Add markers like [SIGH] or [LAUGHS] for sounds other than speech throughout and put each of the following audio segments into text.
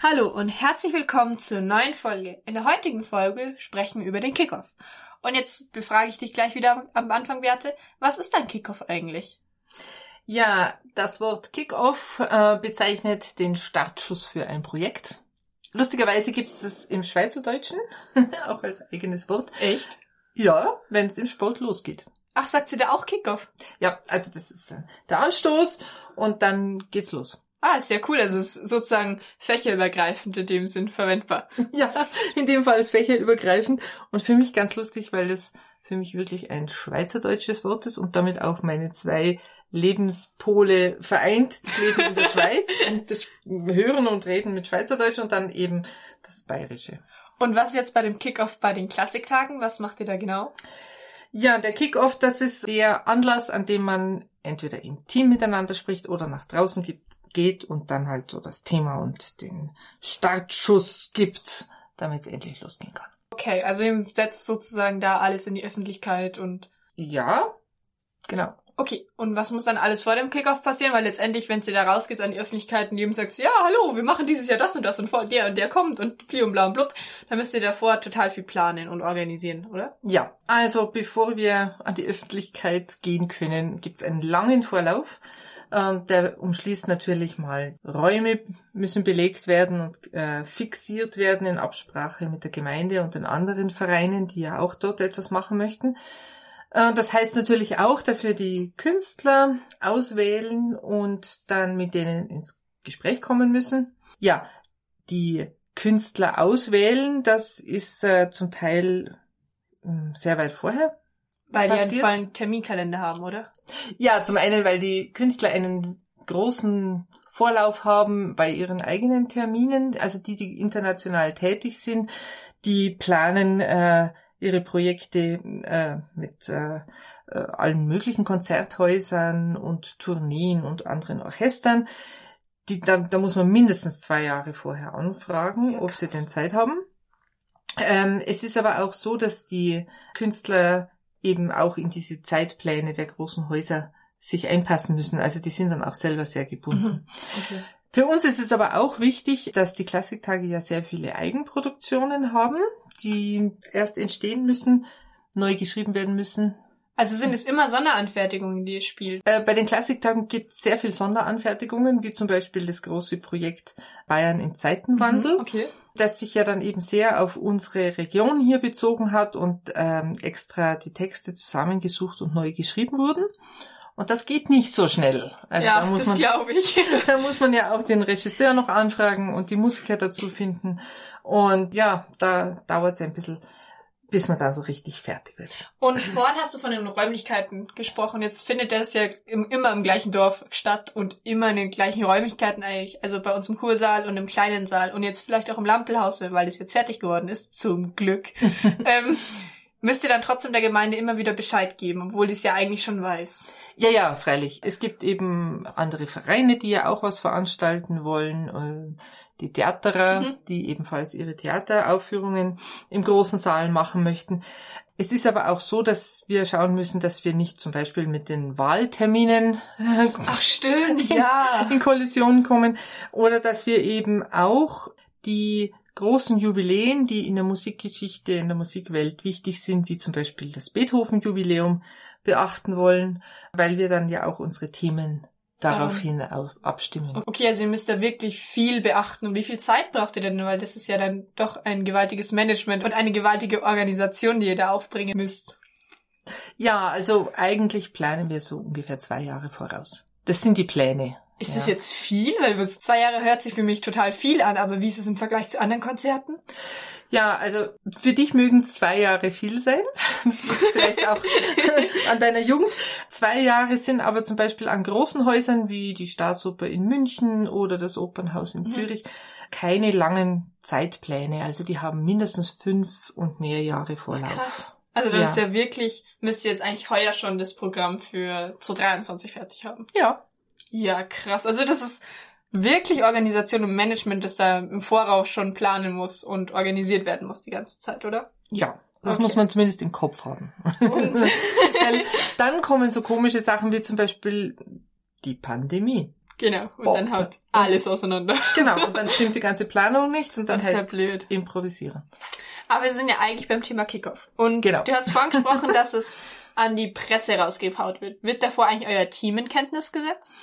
Hallo und herzlich willkommen zur neuen Folge. In der heutigen Folge sprechen wir über den Kickoff. Und jetzt befrage ich dich gleich wieder am Anfang, Beate, was ist ein Kickoff eigentlich? Ja, das Wort Kickoff äh, bezeichnet den Startschuss für ein Projekt. Lustigerweise gibt es es im Schweizerdeutschen, [LAUGHS] auch als eigenes Wort. Echt? Ja, wenn es im Sport losgeht. Ach, sagt sie da auch Kickoff? Ja, also das ist äh, der Anstoß und dann geht's los. Ah, ist ja cool. Also ist sozusagen fächerübergreifend in dem Sinn verwendbar. [LAUGHS] Ja, in dem Fall fächerübergreifend und für mich ganz lustig, weil das für mich wirklich ein schweizerdeutsches Wort ist und damit auch meine zwei Lebenspole vereint, das Leben in der [LAUGHS] Schweiz und das Hören und Reden mit Schweizerdeutsch und dann eben das Bayerische. Und was jetzt bei dem Kickoff bei den Klassiktagen? Was macht ihr da genau? Ja, der Kickoff, das ist der Anlass, an dem man entweder im Team miteinander spricht oder nach draußen gibt, geht und dann halt so das Thema und den Startschuss gibt, damit es endlich losgehen kann. Okay, also ihr setzt sozusagen da alles in die Öffentlichkeit und. Ja, genau. Okay, und was muss dann alles vor dem Kickoff passieren? Weil letztendlich, wenn sie da rausgeht an die Öffentlichkeit und jedem sagt, ja, hallo, wir machen dieses Jahr das und das und vor der und der kommt und bli und bla und blub, dann müsst ihr davor total viel planen und organisieren, oder? Ja, also bevor wir an die Öffentlichkeit gehen können, gibt's einen langen Vorlauf. Ähm, der umschließt natürlich mal Räume müssen belegt werden und äh, fixiert werden in Absprache mit der Gemeinde und den anderen Vereinen, die ja auch dort etwas machen möchten. Äh, das heißt natürlich auch, dass wir die Künstler auswählen und dann mit denen ins Gespräch kommen müssen. Ja, die Künstler auswählen, das ist äh, zum Teil äh, sehr weit vorher. Weil passiert. die einen Terminkalender haben, oder? Ja, zum einen, weil die Künstler einen großen Vorlauf haben bei ihren eigenen Terminen, also die, die international tätig sind, die planen äh, ihre Projekte äh, mit äh, äh, allen möglichen Konzerthäusern und Tourneen und anderen Orchestern. Die, da, da muss man mindestens zwei Jahre vorher anfragen, ja, ob sie denn Zeit haben. Ähm, es ist aber auch so, dass die Künstler eben auch in diese Zeitpläne der großen Häuser sich einpassen müssen. Also die sind dann auch selber sehr gebunden. Mhm. Okay. Für uns ist es aber auch wichtig, dass die Klassiktage ja sehr viele Eigenproduktionen haben, die erst entstehen müssen, neu geschrieben werden müssen. Also sind es immer Sonderanfertigungen, die ihr spielt? Äh, bei den Klassiktagen gibt es sehr viel Sonderanfertigungen, wie zum Beispiel das große Projekt Bayern im Zeitenwandel. Mhm, okay. Das sich ja dann eben sehr auf unsere Region hier bezogen hat und ähm, extra die Texte zusammengesucht und neu geschrieben wurden. Und das geht nicht so schnell. Also ja, da muss das glaube ich. [LAUGHS] da muss man ja auch den Regisseur noch anfragen und die Musiker dazu finden. Und ja, da dauert es ein bisschen, bis man da so richtig fertig wird. Und vorhin hast du von den Räumlichkeiten gesprochen. Jetzt findet das ja im, immer im gleichen Dorf statt und immer in den gleichen Räumlichkeiten eigentlich. Also bei uns im Kursaal und im kleinen Saal und jetzt vielleicht auch im Lampelhaus, weil es jetzt fertig geworden ist. Zum Glück. [LAUGHS] ähm, müsst ihr dann trotzdem der Gemeinde immer wieder Bescheid geben, obwohl die es ja eigentlich schon weiß. Ja, ja, freilich. Es gibt eben andere Vereine, die ja auch was veranstalten wollen. Äh, die Theaterer, mhm. die ebenfalls ihre Theateraufführungen im großen Saal machen möchten. Es ist aber auch so, dass wir schauen müssen, dass wir nicht zum Beispiel mit den Wahlterminen Ach, stimmt, ja. in Kollision kommen oder dass wir eben auch die großen Jubiläen, die in der Musikgeschichte, in der Musikwelt wichtig sind, wie zum Beispiel das Beethoven-Jubiläum, beachten wollen, weil wir dann ja auch unsere Themen daraufhin um, abstimmen. Okay, also ihr müsst da wirklich viel beachten. Und wie viel Zeit braucht ihr denn? Weil das ist ja dann doch ein gewaltiges Management und eine gewaltige Organisation, die ihr da aufbringen müsst. Ja, also eigentlich planen wir so ungefähr zwei Jahre voraus. Das sind die Pläne. Ist Ja. das jetzt viel? Weil zwei Jahre hört sich für mich total viel an, aber wie ist es im Vergleich zu anderen Konzerten? Ja, also für dich mögen zwei Jahre viel sein. [LAUGHS] Vielleicht auch [LAUGHS] an deiner Jugend. Zwei Jahre sind aber zum Beispiel an großen Häusern wie die Staatsoper in München oder das Opernhaus in Mhm. Zürich keine langen Zeitpläne. Also die haben mindestens fünf und mehr Jahre Vorlauf. Krass. Also das Ja. ist ja wirklich, müsst ihr jetzt eigentlich heuer schon das Programm für 2023 fertig haben. Ja, Ja, krass. Also das ist wirklich Organisation und Management, das da im Voraus schon planen muss und organisiert werden muss die ganze Zeit, oder? ja. Das Okay. muss man zumindest im Kopf haben. Und [LAUGHS] dann kommen so komische Sachen wie zum Beispiel die Pandemie. genau. Und Boah. dann haut alles auseinander. Genau, und dann [LAUGHS] stimmt die ganze Planung nicht und dann Das ja heißt blöd. es improvisieren. Aber wir sind ja eigentlich beim Thema Kickoff. Und Genau. du hast vorhin gesprochen, [LAUGHS] dass es an die Presse rausgehaut wird. Wird davor eigentlich euer Team in Kenntnis gesetzt?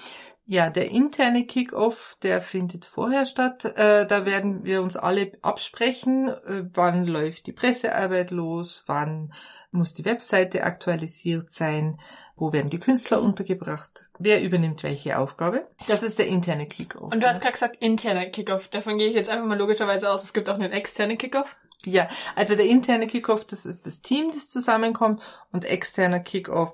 Ja, der interne Kick-Off, der findet vorher statt. Äh, da werden wir uns alle absprechen, äh, wann läuft die Pressearbeit los, wann muss die Webseite aktualisiert sein, wo werden die Künstler untergebracht, wer übernimmt welche Aufgabe. Das ist der interne Kick-Off. Und du hast gerade gesagt, interner Kickoff. Davon gehe ich jetzt einfach mal logischerweise aus. Es gibt auch einen externen Kickoff. Ja, also der interne Kickoff, das ist das Team, das zusammenkommt und externer Kickoff,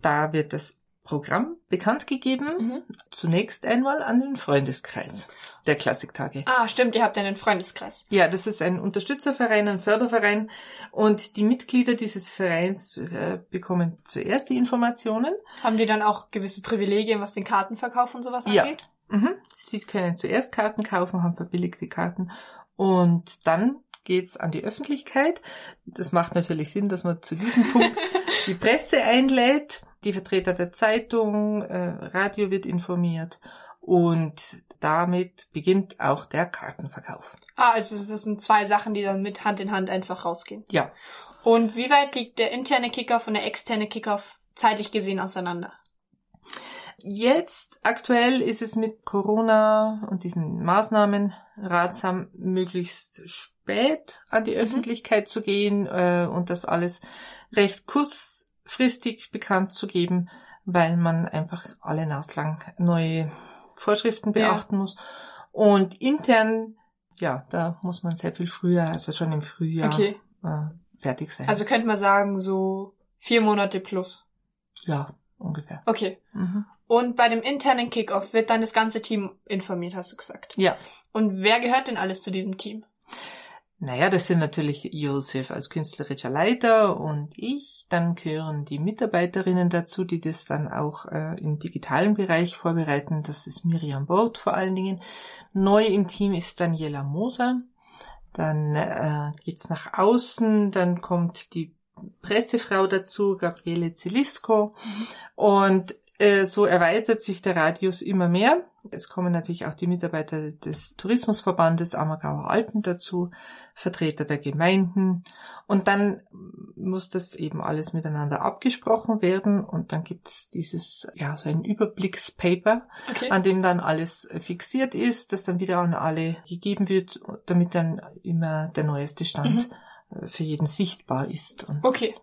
da wird das Programm bekannt gegeben. Mhm. Zunächst einmal an den Freundeskreis der Klassiktage. Ah, stimmt, ihr habt ja einen Freundeskreis. Ja, das ist ein Unterstützerverein, ein Förderverein und die Mitglieder dieses Vereins äh, bekommen zuerst die Informationen. Haben die dann auch gewisse Privilegien, was den Kartenverkauf und sowas Ja. angeht? Mhm. Sie können zuerst Karten kaufen, haben verbilligte Karten und dann geht's an die Öffentlichkeit. Das macht natürlich Sinn, dass man zu diesem Punkt [LAUGHS] die Presse einlädt, die Vertreter der Zeitung, äh, Radio wird informiert und damit beginnt auch der Kartenverkauf. Ah, also das sind zwei Sachen, die dann mit Hand in Hand einfach rausgehen. Ja, Und wie weit liegt der interne Kickoff und der externe Kickoff zeitlich gesehen auseinander? Jetzt aktuell ist es mit Corona und diesen Maßnahmen ratsam, möglichst spät an die Öffentlichkeit zu gehen äh, und das alles recht kurzfristig bekannt zu geben, weil man einfach alle naslang neue Vorschriften Ja. beachten muss. Und intern, ja, da muss man sehr viel früher, also schon im Frühjahr Okay. äh, fertig sein. Also könnte man sagen, so vier Monate plus. ja, ungefähr. Okay. Mhm. Und bei dem internen Kickoff wird dann das ganze Team informiert, hast du gesagt. Ja. Und wer gehört denn alles zu diesem Team? Naja, das sind natürlich Josef als künstlerischer Leiter und ich. Dann gehören die Mitarbeiterinnen dazu, die das dann auch äh, im digitalen Bereich vorbereiten. Das ist Miriam Bort vor allen Dingen. Neu im Team ist Daniela Moser. Dann äh, geht's nach außen, dann kommt die Pressefrau dazu, Gabriele Zelisko. Und äh, so erweitert sich der Radius immer mehr. Es kommen natürlich auch die Mitarbeiter des Tourismusverbandes Ammergauer Alpen dazu, Vertreter der Gemeinden. Und dann muss das eben alles miteinander abgesprochen werden. Und dann gibt es dieses, ja, so ein Überblickspaper, Okay. an dem dann alles fixiert ist, das dann wieder an alle gegeben wird, damit dann immer der neueste Stand äh, für jeden sichtbar ist. Und Okay.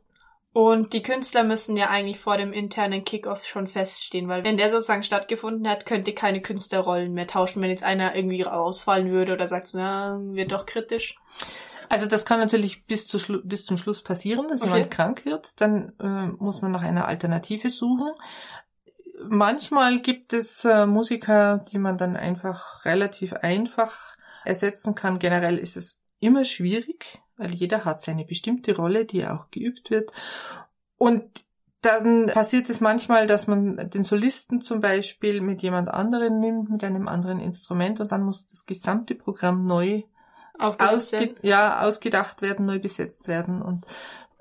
Und die Künstler müssen ja eigentlich vor dem internen Kickoff schon feststehen, weil wenn der sozusagen stattgefunden hat, könnte keine Künstlerrollen mehr tauschen, wenn jetzt einer irgendwie ausfallen würde oder sagt, na, wird doch kritisch. Also das kann natürlich bis, zu bis zum Schluss passieren, dass Okay. jemand krank wird. Dann äh, muss man nach einer Alternative suchen. Manchmal gibt es äh, Musiker, die man dann einfach relativ einfach ersetzen kann. Generell ist es immer schwierig, weil jeder hat seine bestimmte Rolle, die auch geübt wird. Und dann passiert es manchmal, dass man den Solisten zum Beispiel mit jemand anderem nimmt, mit einem anderen Instrument und dann muss das gesamte Programm neu ausge ja, ausgedacht werden, neu besetzt werden. Und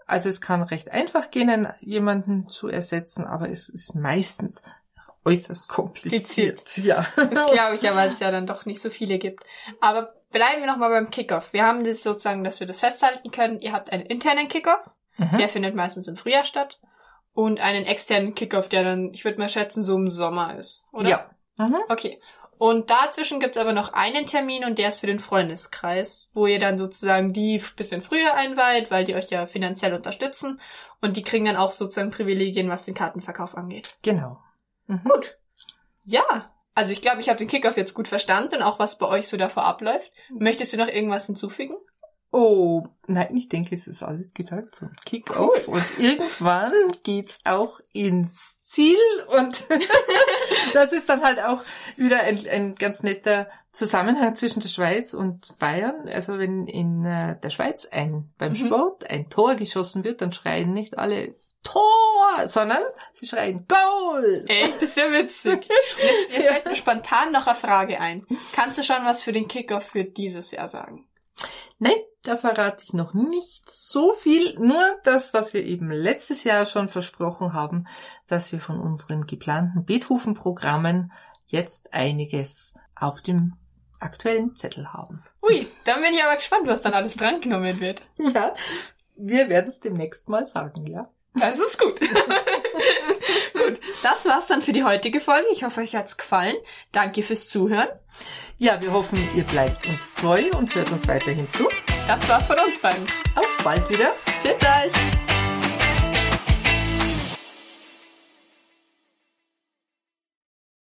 also es kann recht einfach gehen, jemanden zu ersetzen, aber es ist meistens äußerst kompliziert. Ja. Das glaube ich ja, weil es ja dann doch nicht so viele gibt. Aber bleiben wir nochmal beim Kickoff. Wir haben das sozusagen, dass wir das festhalten können. Ihr habt einen internen Kickoff, Mhm. der findet meistens im Frühjahr statt. Und einen externen Kickoff, der dann, ich würde mal schätzen, so im Sommer ist, oder? Ja. Mhm. Okay. Und dazwischen gibt's aber noch einen Termin und der ist für den Freundeskreis, wo ihr dann sozusagen die bisschen früher einweiht, weil die euch ja finanziell unterstützen und die kriegen dann auch sozusagen Privilegien, was den Kartenverkauf angeht. Genau. Mhm. Gut. Ja, Also ich glaube, ich habe den Kickoff jetzt gut verstanden und auch was bei euch so davor abläuft. Möchtest du noch irgendwas hinzufügen? Oh, nein, ich denke, es ist alles gesagt zum Kick-Off. Cool. Und irgendwann geht's auch ins Ziel. Und [LAUGHS] das ist dann halt auch wieder ein, ein ganz netter Zusammenhang zwischen der Schweiz und Bayern. Also wenn in äh, der Schweiz ein beim Mhm. Sport ein Tor geschossen wird, dann schreien nicht alle Tor, sondern sie schreien Goal. Echt? Das ist ja witzig. [LAUGHS] Und jetzt, jetzt fällt mir spontan noch eine Frage ein. Kannst du schon was für den Kickoff für dieses Jahr sagen? Nein, da verrate ich noch nicht so viel, nur das, was wir eben letztes Jahr schon versprochen haben, dass wir von unseren geplanten Beethoven-Programmen jetzt einiges auf dem aktuellen Zettel haben. Ui, dann bin ich aber gespannt, was dann alles drangenommen wird. Ja, wir werden es demnächst mal sagen, ja. Das ist gut. [LAUGHS] gut, das war's dann für die heutige Folge. Ich hoffe, euch hat's gefallen. Danke fürs Zuhören. Ja, wir hoffen, ihr bleibt uns treu und hört uns weiterhin zu. Das war's von uns beiden. Auf bald wieder. Bitte euch.